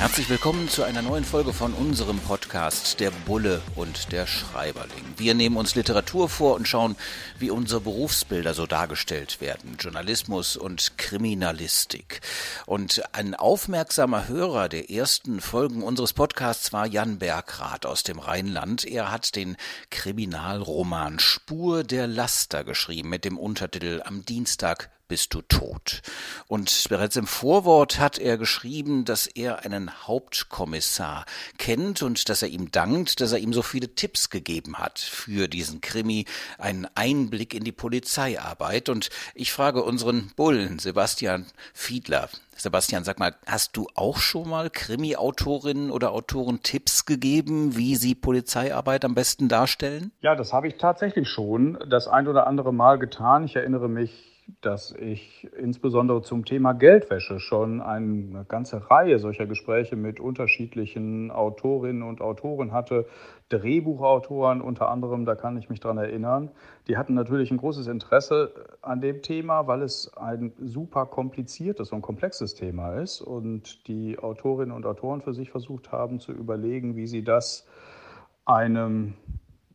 Herzlich willkommen zu einer neuen Folge von unserem Podcast Der Bulle und der Schreiberling. Wir nehmen uns Literatur vor und schauen, wie unsere Berufsbilder so dargestellt werden. Journalismus und Kriminalistik. Und ein aufmerksamer Hörer der ersten Folgen unseres Podcasts war Jan Bergrath aus dem Rheinland. Er hat den Kriminalroman Spur der Laster geschrieben mit dem Untertitel Am Dienstag bist du tot. Und bereits im Vorwort hat er geschrieben, dass er einen Hauptkommissar kennt und dass er ihm dankt, dass er ihm so viele Tipps gegeben hat für diesen Krimi, einen Einblick in die Polizeiarbeit. Und ich frage unseren Bullen, Sebastian Fiedler, Sebastian, sag mal, hast du auch schon mal Krimi-Autorinnen oder Autoren Tipps gegeben, wie sie Polizeiarbeit am besten darstellen? Ja, das habe ich tatsächlich schon das ein oder andere Mal getan. Ich erinnere mich dass ich insbesondere zum Thema Geldwäsche schon eine ganze Reihe solcher Gespräche mit unterschiedlichen Autorinnen und Autoren hatte, Drehbuchautoren unter anderem, da kann ich mich dran erinnern. Die hatten natürlich ein großes Interesse an dem Thema, weil es ein super kompliziertes und komplexes Thema ist und die Autorinnen und Autoren für sich versucht haben zu überlegen, wie sie das einem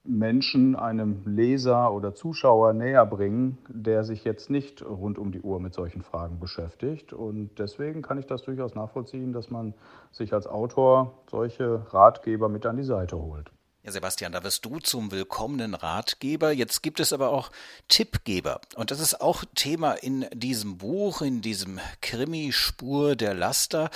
Menschen, einem Leser oder Zuschauer näher bringen, der sich jetzt nicht rund um die Uhr mit solchen Fragen beschäftigt. Und deswegen kann ich das durchaus nachvollziehen, dass man sich als Autor solche Ratgeber mit an die Seite holt. Ja, Sebastian, da wirst du zum willkommenen Ratgeber. Jetzt gibt es aber auch Tippgeber. Und das ist auch Thema in diesem Buch, in diesem Krimi Spur der Laster.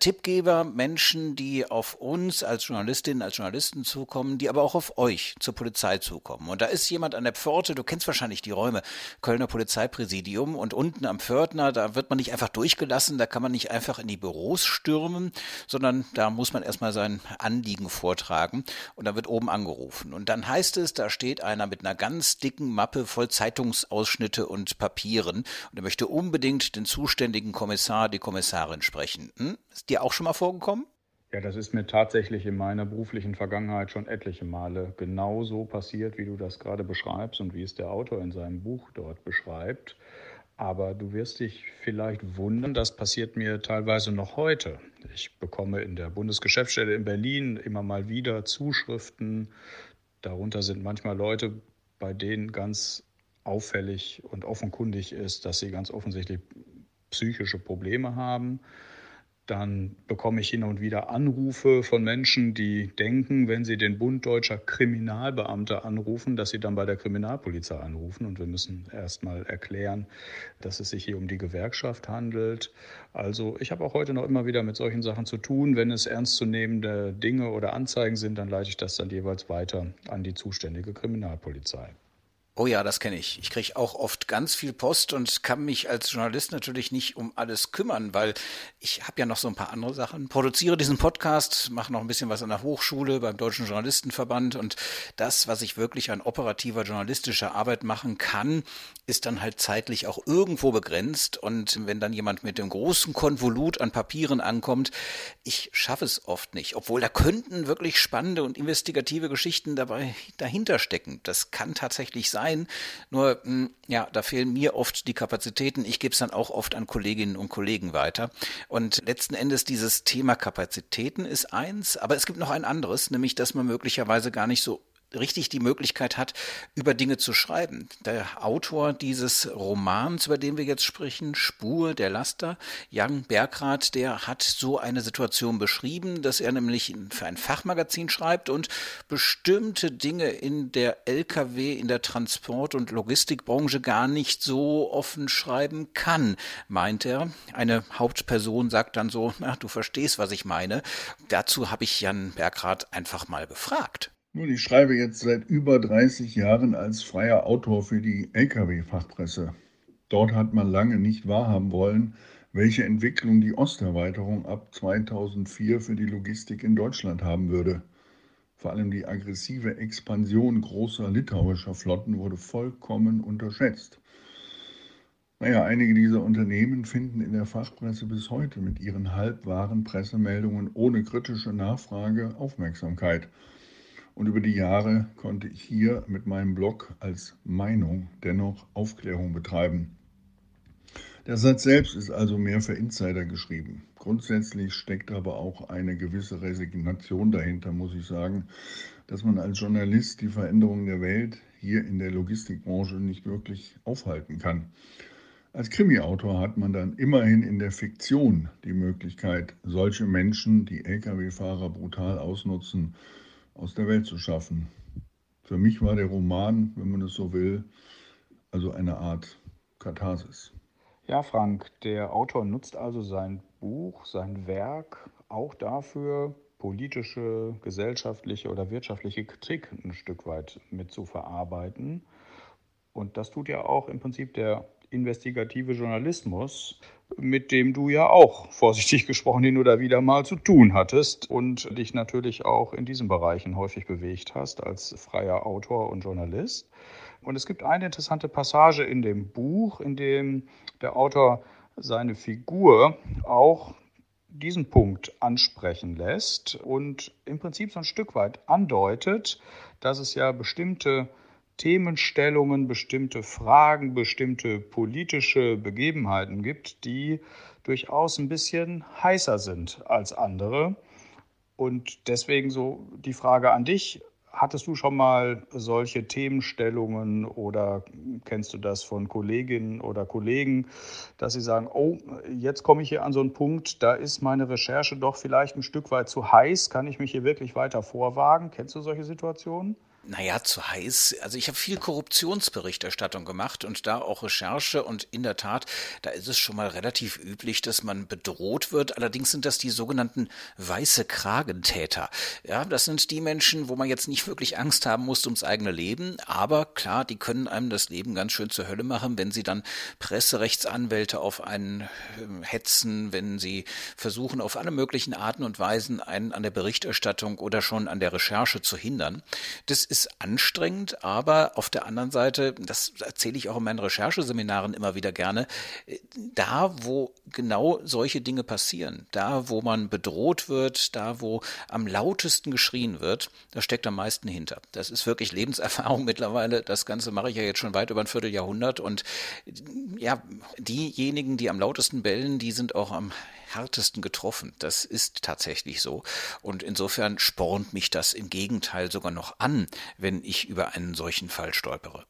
Tippgeber, Menschen, die auf uns als Journalistinnen, als Journalisten zukommen, die aber auch auf euch zur Polizei zukommen. Und da ist jemand an der Pforte, du kennst wahrscheinlich die Räume, Kölner Polizeipräsidium und unten am Pförtner, da wird man nicht einfach durchgelassen, da kann man nicht einfach in die Büros stürmen, sondern da muss man erstmal sein Anliegen vortragen. Und da wird oben angerufen. Und dann heißt es, da steht einer mit einer ganz dicken Mappe voll Zeitungsausschnitte und Papieren und er möchte unbedingt den zuständigen Kommissar, die Kommissarin sprechen. Hm? Ist dir auch schon mal vorgekommen? Ja, das ist mir tatsächlich in meiner beruflichen Vergangenheit schon etliche Male genauso passiert, wie du das gerade beschreibst und wie es der Autor in seinem Buch dort beschreibt. Aber du wirst dich vielleicht wundern, das passiert mir teilweise noch heute. Ich bekomme in der Bundesgeschäftsstelle in Berlin immer mal wieder Zuschriften. Darunter sind manchmal Leute, bei denen ganz auffällig und offenkundig ist, dass sie ganz offensichtlich psychische Probleme haben. Dann bekomme ich hin und wieder Anrufe von Menschen, die denken, wenn sie den Bund deutscher Kriminalbeamte anrufen, dass sie dann bei der Kriminalpolizei anrufen. Und wir müssen erst mal erklären, dass es sich hier um die Gewerkschaft handelt. Also ich habe auch heute noch immer wieder mit solchen Sachen zu tun. Wenn es ernstzunehmende Dinge oder Anzeigen sind, dann leite ich das dann jeweils weiter an die zuständige Kriminalpolizei. Oh ja, das kenne ich. Ich kriege auch oft ganz viel Post und kann mich als Journalist natürlich nicht um alles kümmern, weil ich habe ja noch so ein paar andere Sachen. Produziere diesen Podcast, mache noch ein bisschen was an der Hochschule, beim Deutschen Journalistenverband und das, was ich wirklich an operativer journalistischer Arbeit machen kann, ist dann halt zeitlich auch irgendwo begrenzt. Und wenn dann jemand mit dem großen Konvolut an Papieren ankommt, ich schaffe es oft nicht. Obwohl da könnten wirklich spannende und investigative Geschichten dabei dahinter stecken. Das kann tatsächlich sein sein. Nur, hm, ja, da fehlen mir oft die Kapazitäten. Ich gebe es dann auch oft an Kolleginnen und Kollegen weiter. Und letzten Endes dieses Thema Kapazitäten ist eins, aber es gibt noch ein anderes, nämlich, dass man möglicherweise gar nicht so richtig die Möglichkeit hat, über Dinge zu schreiben. Der Autor dieses Romans, über den wir jetzt sprechen, Spur der Laster, Jan Bergrath, der hat so eine Situation beschrieben, dass er nämlich für ein Fachmagazin schreibt und bestimmte Dinge in der Lkw, in der Transport- und Logistikbranche gar nicht so offen schreiben kann, meint er. Eine Hauptperson sagt dann so, na, du verstehst, was ich meine. Dazu habe ich Jan Bergrath einfach mal befragt. Nun, ich schreibe jetzt seit über 30 Jahren als freier Autor für die Lkw-Fachpresse. Dort hat man lange nicht wahrhaben wollen, welche Entwicklung die Osterweiterung ab 2004 für die Logistik in Deutschland haben würde. Vor allem die aggressive Expansion großer litauischer Flotten wurde vollkommen unterschätzt. Naja, einige dieser Unternehmen finden in der Fachpresse bis heute mit ihren halbwahren Pressemeldungen ohne kritische Nachfrage Aufmerksamkeit. Und über die Jahre konnte ich hier mit meinem Blog als Meinung dennoch Aufklärung betreiben. Der Satz selbst ist also mehr für Insider geschrieben. Grundsätzlich steckt aber auch eine gewisse Resignation dahinter, muss ich sagen, dass man als Journalist die Veränderung der Welt hier in der Logistikbranche nicht wirklich aufhalten kann. Als Krimi-Autor hat man dann immerhin in der Fiktion die Möglichkeit, solche Menschen, die Lkw-Fahrer brutal ausnutzen, aus der Welt zu schaffen. Für mich war der Roman, wenn man es so will, also eine Art Katharsis. Ja, Frank, der Autor nutzt also sein Buch, sein Werk auch dafür, politische, gesellschaftliche oder wirtschaftliche Kritik ein Stück weit mit zu verarbeiten. Und das tut ja auch im Prinzip der investigative Journalismus, mit dem du ja auch, vorsichtig gesprochen, hin oder wieder mal zu tun hattest und dich natürlich auch in diesen Bereichen häufig bewegt hast als freier Autor und Journalist. Und es gibt eine interessante Passage in dem Buch, in dem der Autor seine Figur auch diesen Punkt ansprechen lässt und im Prinzip so ein Stück weit andeutet, dass es ja bestimmte Themenstellungen, bestimmte Fragen, bestimmte politische Begebenheiten gibt, die durchaus ein bisschen heißer sind als andere. Und deswegen so die Frage an dich, hattest du schon mal solche Themenstellungen oder kennst du das von Kolleginnen oder Kollegen, dass sie sagen, oh, jetzt komme ich hier an so einen Punkt, da ist meine Recherche doch vielleicht ein Stück weit zu heiß, kann ich mich hier wirklich weiter vorwagen? Kennst du solche Situationen? Naja, zu heiß. Also ich habe viel Korruptionsberichterstattung gemacht und da auch Recherche und in der Tat, da ist es schon mal relativ üblich, dass man bedroht wird. Allerdings sind das die sogenannten weiße Kragentäter. Ja, das sind die Menschen, wo man jetzt nicht wirklich Angst haben muss ums eigene Leben, aber klar, die können einem das Leben ganz schön zur Hölle machen, wenn sie dann Presserechtsanwälte auf einen ähm, hetzen, wenn sie versuchen, auf alle möglichen Arten und Weisen einen an der Berichterstattung oder schon an der Recherche zu hindern. Das ist anstrengend, aber auf der anderen Seite, das erzähle ich auch in meinen Rechercheseminaren immer wieder gerne, da, wo genau solche Dinge passieren, da, wo man bedroht wird, da, wo am lautesten geschrien wird, da steckt am meisten hinter. Das ist wirklich Lebenserfahrung mittlerweile. Das Ganze mache ich ja jetzt schon weit über ein Vierteljahrhundert und ja, diejenigen, die am lautesten bellen, die sind auch am härtesten getroffen. Das ist tatsächlich so. Und insofern spornt mich das im Gegenteil sogar noch an, wenn ich über einen solchen Fall stolpere.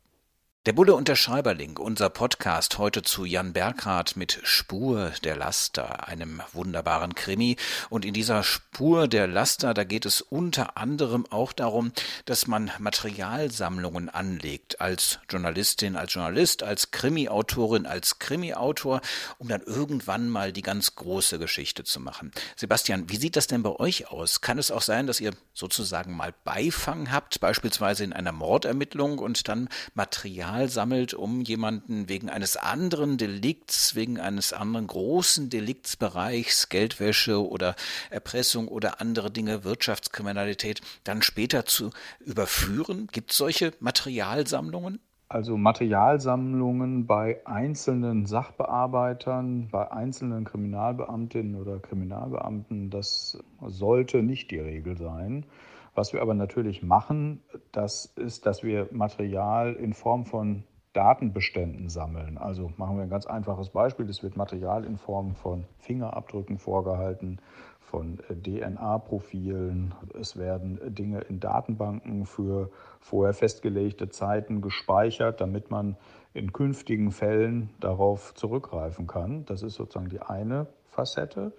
Der Bulle und der Schreiberling, unser Podcast heute zu Jan Berghardt mit Spur der Laster, einem wunderbaren Krimi. Und in dieser Spur der Laster, da geht es unter anderem auch darum, dass man Materialsammlungen anlegt als Journalistin, als Journalist, als Krimi-Autorin, als Krimi-Autor, um dann irgendwann mal die ganz große Geschichte zu machen. Sebastian, wie sieht das denn bei euch aus? Kann es auch sein, dass ihr sozusagen mal Beifang habt, beispielsweise in einer Mordermittlung und dann Material Material sammelt, um jemanden wegen eines anderen Delikts, wegen eines anderen großen Deliktsbereichs, Geldwäsche oder Erpressung oder andere Dinge, Wirtschaftskriminalität, dann später zu überführen? Gibt es solche Materialsammlungen? Also Materialsammlungen bei einzelnen Sachbearbeitern, bei einzelnen Kriminalbeamtinnen oder Kriminalbeamten, das sollte nicht die Regel sein. Was wir aber natürlich machen, das ist, dass wir Material in Form von Datenbeständen sammeln. Also machen wir ein ganz einfaches Beispiel. Es wird Material in Form von Fingerabdrücken vorgehalten, von DNA-Profilen. Es werden Dinge in Datenbanken für vorher festgelegte Zeiten gespeichert, damit man in künftigen Fällen darauf zurückgreifen kann. Das ist sozusagen die eine Facette.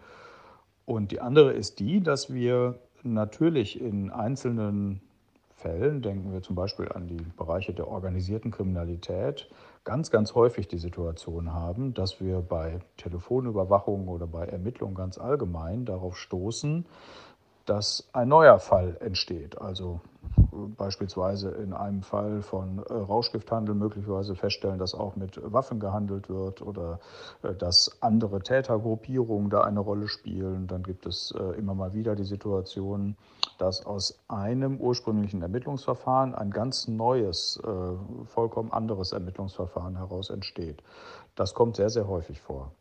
Und die andere ist die, dass wir natürlich in einzelnen Fällen, denken wir zum Beispiel an die Bereiche der organisierten Kriminalität, ganz, ganz häufig die Situation haben, dass wir bei Telefonüberwachung oder bei Ermittlungen ganz allgemein darauf stoßen, dass ein neuer Fall entsteht. Also beispielsweise in einem Fall von äh, Rauschgifthandel möglicherweise feststellen, dass auch mit Waffen gehandelt wird oder äh, dass andere Tätergruppierungen da eine Rolle spielen. Dann gibt es äh, immer mal wieder die Situation, dass aus einem ursprünglichen Ermittlungsverfahren ein ganz neues, vollkommen anderes Ermittlungsverfahren heraus entsteht. Das kommt sehr, sehr häufig vor.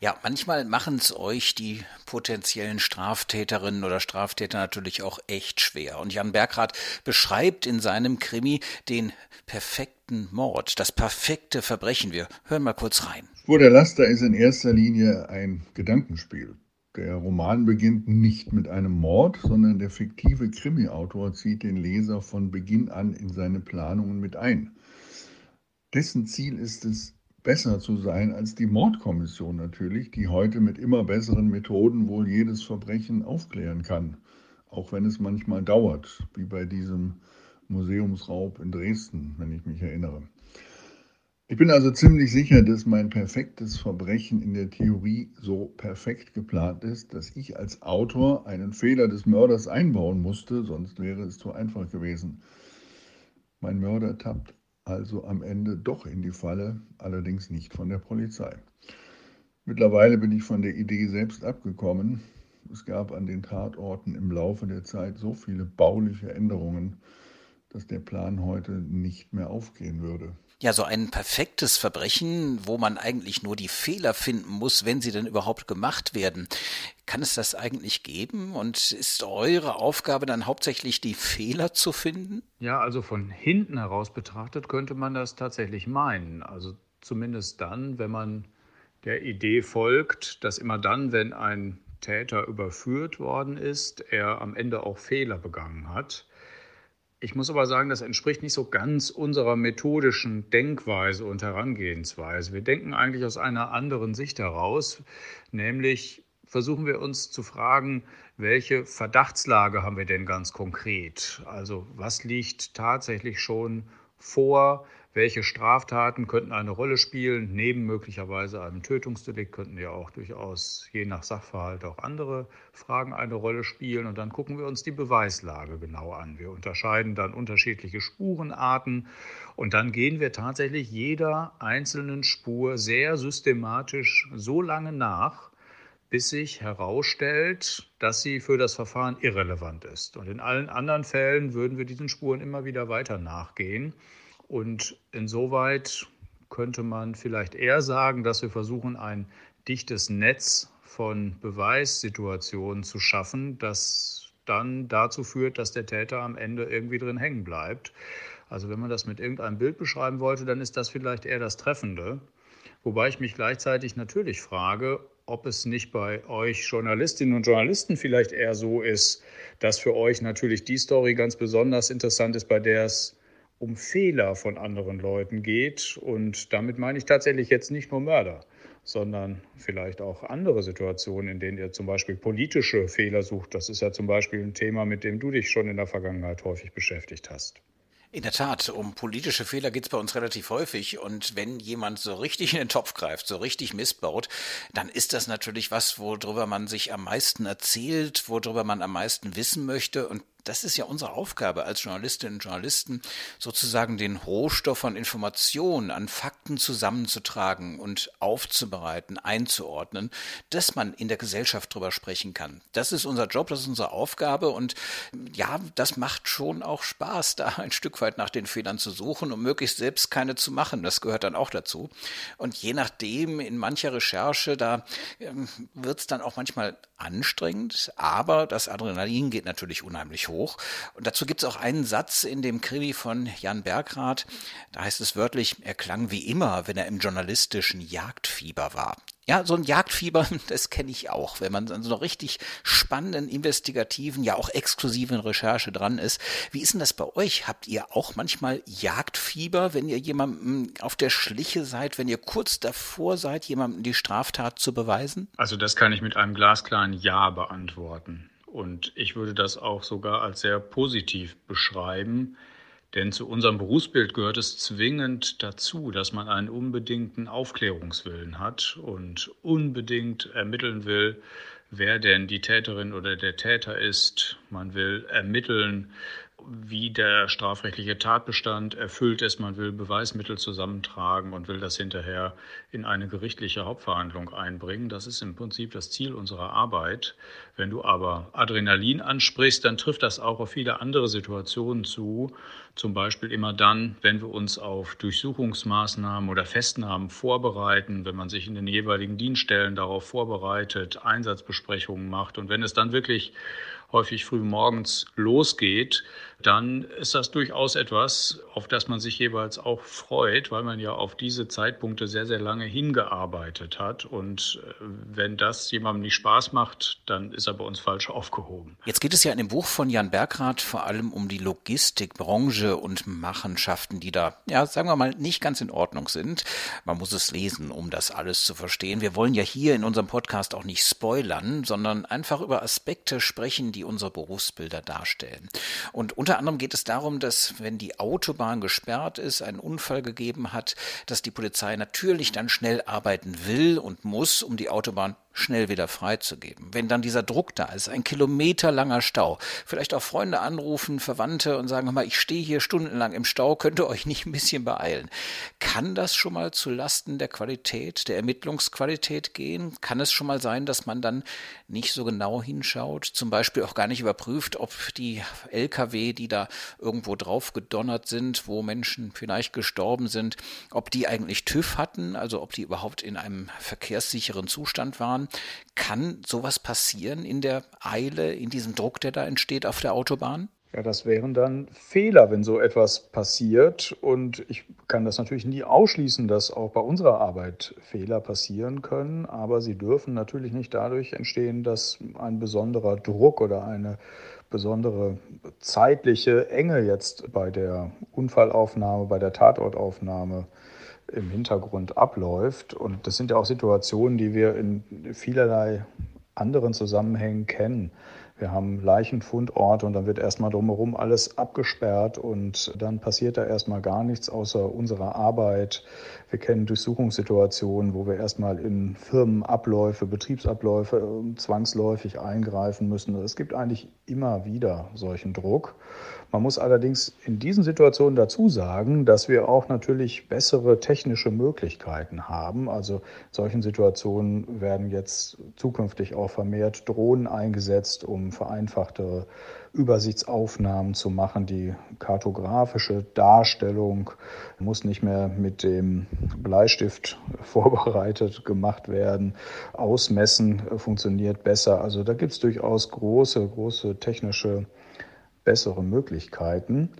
Ja, manchmal machen es euch die potenziellen Straftäterinnen oder Straftäter natürlich auch echt schwer. Und Jan Bergrath beschreibt in seinem Krimi den perfekten Mord, das perfekte Verbrechen. Wir hören mal kurz rein. Spur der Laster ist in erster Linie ein Gedankenspiel. Der Roman beginnt nicht mit einem Mord, sondern der fiktive Krimi-Autor zieht den Leser von Beginn an in seine Planungen mit ein. Dessen Ziel ist es, besser zu sein als die Mordkommission natürlich, die heute mit immer besseren Methoden wohl jedes Verbrechen aufklären kann, auch wenn es manchmal dauert, wie bei diesem Museumsraub in Dresden, wenn ich mich erinnere. Ich bin also ziemlich sicher, dass mein perfektes Verbrechen in der Theorie so perfekt geplant ist, dass ich als Autor einen Fehler des Mörders einbauen musste, sonst wäre es zu einfach gewesen. Mein Mörder tappt also am Ende doch in die Falle, allerdings nicht von der Polizei. Mittlerweile bin ich von der Idee selbst abgekommen. Es gab an den Tatorten im Laufe der Zeit so viele bauliche Änderungen, dass der Plan heute nicht mehr aufgehen würde. Ja, so ein perfektes Verbrechen, wo man eigentlich nur die Fehler finden muss, wenn sie denn überhaupt gemacht werden. Kann es das eigentlich geben? Und ist eure Aufgabe dann hauptsächlich die Fehler zu finden? Ja, also von hinten heraus betrachtet könnte man das tatsächlich meinen. Also zumindest dann, wenn man der Idee folgt, dass immer dann, wenn ein Täter überführt worden ist, er am Ende auch Fehler begangen hat. Ich muss aber sagen, das entspricht nicht so ganz unserer methodischen Denkweise und Herangehensweise. Wir denken eigentlich aus einer anderen Sicht heraus, nämlich versuchen wir uns zu fragen, welche Verdachtslage haben wir denn ganz konkret? Also was liegt tatsächlich schon vor? Welche Straftaten könnten eine Rolle spielen? Neben möglicherweise einem Tötungsdelikt könnten ja auch durchaus je nach Sachverhalt auch andere Fragen eine Rolle spielen. Und dann gucken wir uns die Beweislage genau an. Wir unterscheiden dann unterschiedliche Spurenarten und dann gehen wir tatsächlich jeder einzelnen Spur sehr systematisch so lange nach, bis sich herausstellt, dass sie für das Verfahren irrelevant ist. Und in allen anderen Fällen würden wir diesen Spuren immer wieder weiter nachgehen. Und insoweit könnte man vielleicht eher sagen, dass wir versuchen, ein dichtes Netz von Beweissituationen zu schaffen, das dann dazu führt, dass der Täter am Ende irgendwie drin hängen bleibt. Also wenn man das mit irgendeinem Bild beschreiben wollte, dann ist das vielleicht eher das Treffende. Wobei ich mich gleichzeitig natürlich frage, ob es nicht bei euch Journalistinnen und Journalisten vielleicht eher so ist, dass für euch natürlich die Story ganz besonders interessant ist, bei der es um Fehler von anderen Leuten geht. Und damit meine ich tatsächlich jetzt nicht nur Mörder, sondern vielleicht auch andere Situationen, in denen ihr zum Beispiel politische Fehler sucht. Das ist ja zum Beispiel ein Thema, mit dem du dich schon in der Vergangenheit häufig beschäftigt hast. In der Tat, um politische Fehler geht es bei uns relativ häufig. Und wenn jemand so richtig in den Topf greift, so richtig missbaut, dann ist das natürlich was, worüber man sich am meisten erzählt, worüber man am meisten wissen möchte. Und das ist ja unsere Aufgabe als Journalistinnen und Journalisten, sozusagen den Rohstoff von Informationen an Fakten zusammenzutragen und aufzubereiten, einzuordnen, dass man in der Gesellschaft drüber sprechen kann. Das ist unser Job, das ist unsere Aufgabe und ja, das macht schon auch Spaß, da ein Stück weit nach den Fehlern zu suchen und möglichst selbst keine zu machen. Das gehört dann auch dazu. Und je nachdem, in mancher Recherche, da ähm, wird es dann auch manchmal anstrengend, aber das Adrenalin geht natürlich unheimlich hoch. Und dazu gibt es auch einen Satz in dem Krimi von Jan Bergrath, da heißt es wörtlich, er klang wie immer, wenn er im journalistischen Jagdfieber war. Ja, so ein Jagdfieber, das kenne ich auch, wenn man an so einer richtig spannenden, investigativen, ja auch exklusiven Recherche dran ist. Wie ist denn das bei euch? Habt ihr auch manchmal Jagdfieber, wenn ihr jemandem auf der Schliche seid, wenn ihr kurz davor seid, jemandem die Straftat zu beweisen? Also das kann ich mit einem glasklaren Ja beantworten. Und ich würde das auch sogar als sehr positiv beschreiben. Denn zu unserem Berufsbild gehört es zwingend dazu, dass man einen unbedingten Aufklärungswillen hat und unbedingt ermitteln will, wer denn die Täterin oder der Täter ist. Man will ermitteln, wie der strafrechtliche Tatbestand erfüllt ist. Man will Beweismittel zusammentragen und will das hinterher in eine gerichtliche Hauptverhandlung einbringen. Das ist im Prinzip das Ziel unserer Arbeit. Wenn du aber Adrenalin ansprichst, dann trifft das auch auf viele andere Situationen zu. Zum Beispiel immer dann, wenn wir uns auf Durchsuchungsmaßnahmen oder Festnahmen vorbereiten, wenn man sich in den jeweiligen Dienststellen darauf vorbereitet, Einsatzbesprechungen macht und wenn es dann wirklich häufig früh morgens losgeht, dann ist das durchaus etwas, auf das man sich jeweils auch freut, weil man ja auf diese Zeitpunkte sehr, sehr lange hingearbeitet hat. Und äh, wenn das jemandem nicht Spaß macht, dann ist er bei uns falsch aufgehoben. Jetzt geht es ja in dem Buch von Jan Bergrath vor allem um die Logistikbranche und Machenschaften, die da, ja, sagen wir mal, nicht ganz in Ordnung sind. Man muss es lesen, um das alles zu verstehen. Wir wollen ja hier in unserem Podcast auch nicht spoilern, sondern einfach über Aspekte sprechen, die unsere Berufsbilder darstellen. Und unter anderem geht es darum, dass wenn die Autobahn gesperrt ist, einen Unfall gegeben hat, dass die Polizei natürlich dann schnell arbeiten will und muss, um die Autobahn schnell wieder freizugeben. Wenn dann dieser Druck da ist, ein kilometerlanger Stau, vielleicht auch Freunde anrufen, Verwandte und sagen, mal, ich stehe hier stundenlang im Stau, könnt ihr euch nicht ein bisschen beeilen. Kann das schon mal zu Lasten der Qualität, der Ermittlungsqualität gehen? Kann es schon mal sein, dass man dann nicht so genau hinschaut, zum Beispiel auch gar nicht überprüft, ob die Lkw, die da irgendwo drauf gedonnert sind, wo Menschen vielleicht gestorben sind, ob die eigentlich TÜV hatten, also ob die überhaupt in einem verkehrssicheren Zustand waren? Kann sowas passieren in der Eile, in diesem Druck, der da entsteht auf der Autobahn? Ja, das wären dann Fehler, wenn so etwas passiert. Und ich kann das natürlich nie ausschließen, dass auch bei unserer Arbeit Fehler passieren können. Aber sie dürfen natürlich nicht dadurch entstehen, dass ein besonderer Druck oder eine besondere zeitliche Enge jetzt bei der Unfallaufnahme, bei der Tatortaufnahme im Hintergrund abläuft. Und das sind ja auch Situationen, die wir in vielerlei anderen Zusammenhängen kennen. Wir haben Leichenfundorte und dann wird erstmal drumherum alles abgesperrt und dann passiert da erstmal gar nichts außer unserer Arbeit. Wir kennen Durchsuchungssituationen, wo wir erstmal in Firmenabläufe, Betriebsabläufe ähm, zwangsläufig eingreifen müssen. Es gibt eigentlich immer wieder solchen Druck. Man muss allerdings in diesen Situationen dazu sagen, dass wir auch natürlich bessere technische Möglichkeiten haben. Also in solchen Situationen werden jetzt zukünftig auch vermehrt Drohnen eingesetzt, um vereinfachte Übersichtsaufnahmen zu machen. Die kartografische Darstellung muss nicht mehr mit dem Bleistift vorbereitet gemacht werden. Ausmessen funktioniert besser. Also da gibt es durchaus große, große technische bessere Möglichkeiten.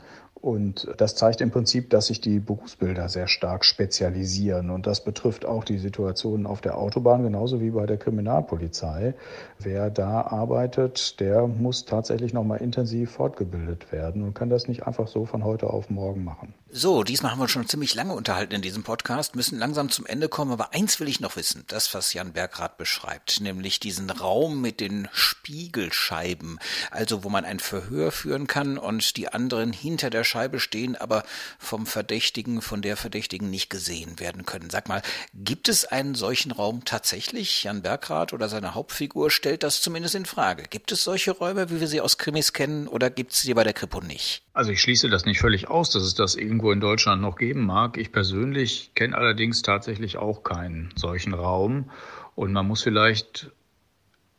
Und das zeigt im Prinzip, dass sich die Berufsbilder sehr stark spezialisieren. Und das betrifft auch die Situationen auf der Autobahn genauso wie bei der Kriminalpolizei. Wer da arbeitet, der muss tatsächlich nochmal intensiv fortgebildet werden und kann das nicht einfach so von heute auf morgen machen. So, diesmal haben wir schon ziemlich lange unterhalten in diesem Podcast, müssen langsam zum Ende kommen, aber eins will ich noch wissen, das, was Jan Bergrath beschreibt, nämlich diesen Raum mit den Spiegelscheiben, also wo man ein Verhör führen kann und die anderen hinter der Scheibe stehen, aber vom Verdächtigen, von der Verdächtigen nicht gesehen werden können. Sag mal, gibt es einen solchen Raum tatsächlich? Jan Bergrath oder seine Hauptfigur stellt das zumindest in Frage. Gibt es solche Räume, wie wir sie aus Krimis kennen, oder gibt es sie bei der Kripo nicht? Also ich schließe das nicht völlig aus, dass es das irgendwo in Deutschland noch geben mag. Ich persönlich kenne allerdings tatsächlich auch keinen solchen Raum. Und man muss vielleicht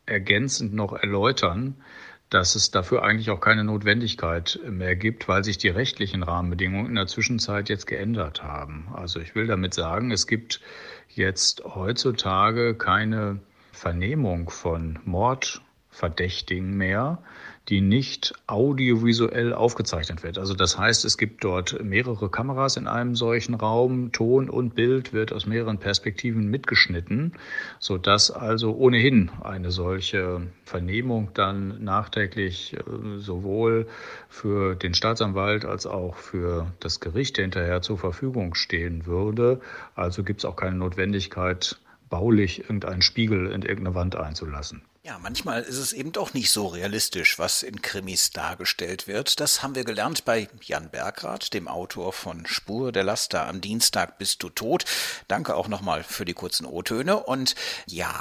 ergänzend noch erläutern, dass es dafür eigentlich auch keine Notwendigkeit mehr gibt, weil sich die rechtlichen Rahmenbedingungen in der Zwischenzeit jetzt geändert haben. Also ich will damit sagen, es gibt jetzt heutzutage keine Vernehmung von Mordverdächtigen mehr, die nicht audiovisuell aufgezeichnet wird. Also das heißt, es gibt dort mehrere Kameras in einem solchen Raum, Ton und Bild wird aus mehreren Perspektiven mitgeschnitten, so dass also ohnehin eine solche Vernehmung dann nachträglich äh, sowohl für den Staatsanwalt als auch für das Gericht hinterher zur Verfügung stehen würde. Also gibt es auch keine Notwendigkeit, baulich irgendeinen Spiegel in irgendeine Wand einzulassen. Ja, manchmal ist es eben doch nicht so realistisch, was in Krimis dargestellt wird. Das haben wir gelernt bei Jan Bergrath, dem Autor von Spur der Laster. Am Dienstag bist du tot. Danke auch nochmal für die kurzen O-Töne. Und ja,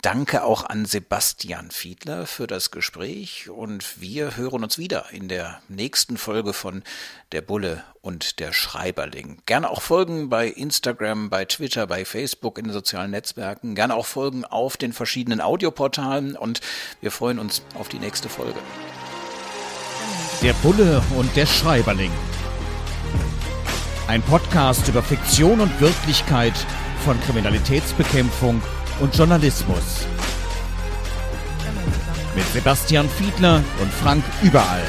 danke auch an Sebastian Fiedler für das Gespräch. Und wir hören uns wieder in der nächsten Folge von Der Bulle und der Schreiberling. Gerne auch folgen bei Instagram, bei Twitter, bei Facebook, in den sozialen Netzwerken. Gerne auch folgen auf den verschiedenen Audioportalen Zahlen und wir freuen uns auf die nächste Folge. Der Bulle und der Schreiberling. Ein Podcast über Fiktion und Wirklichkeit von Kriminalitätsbekämpfung und Journalismus. Mit Sebastian Fiedler und Frank Überall.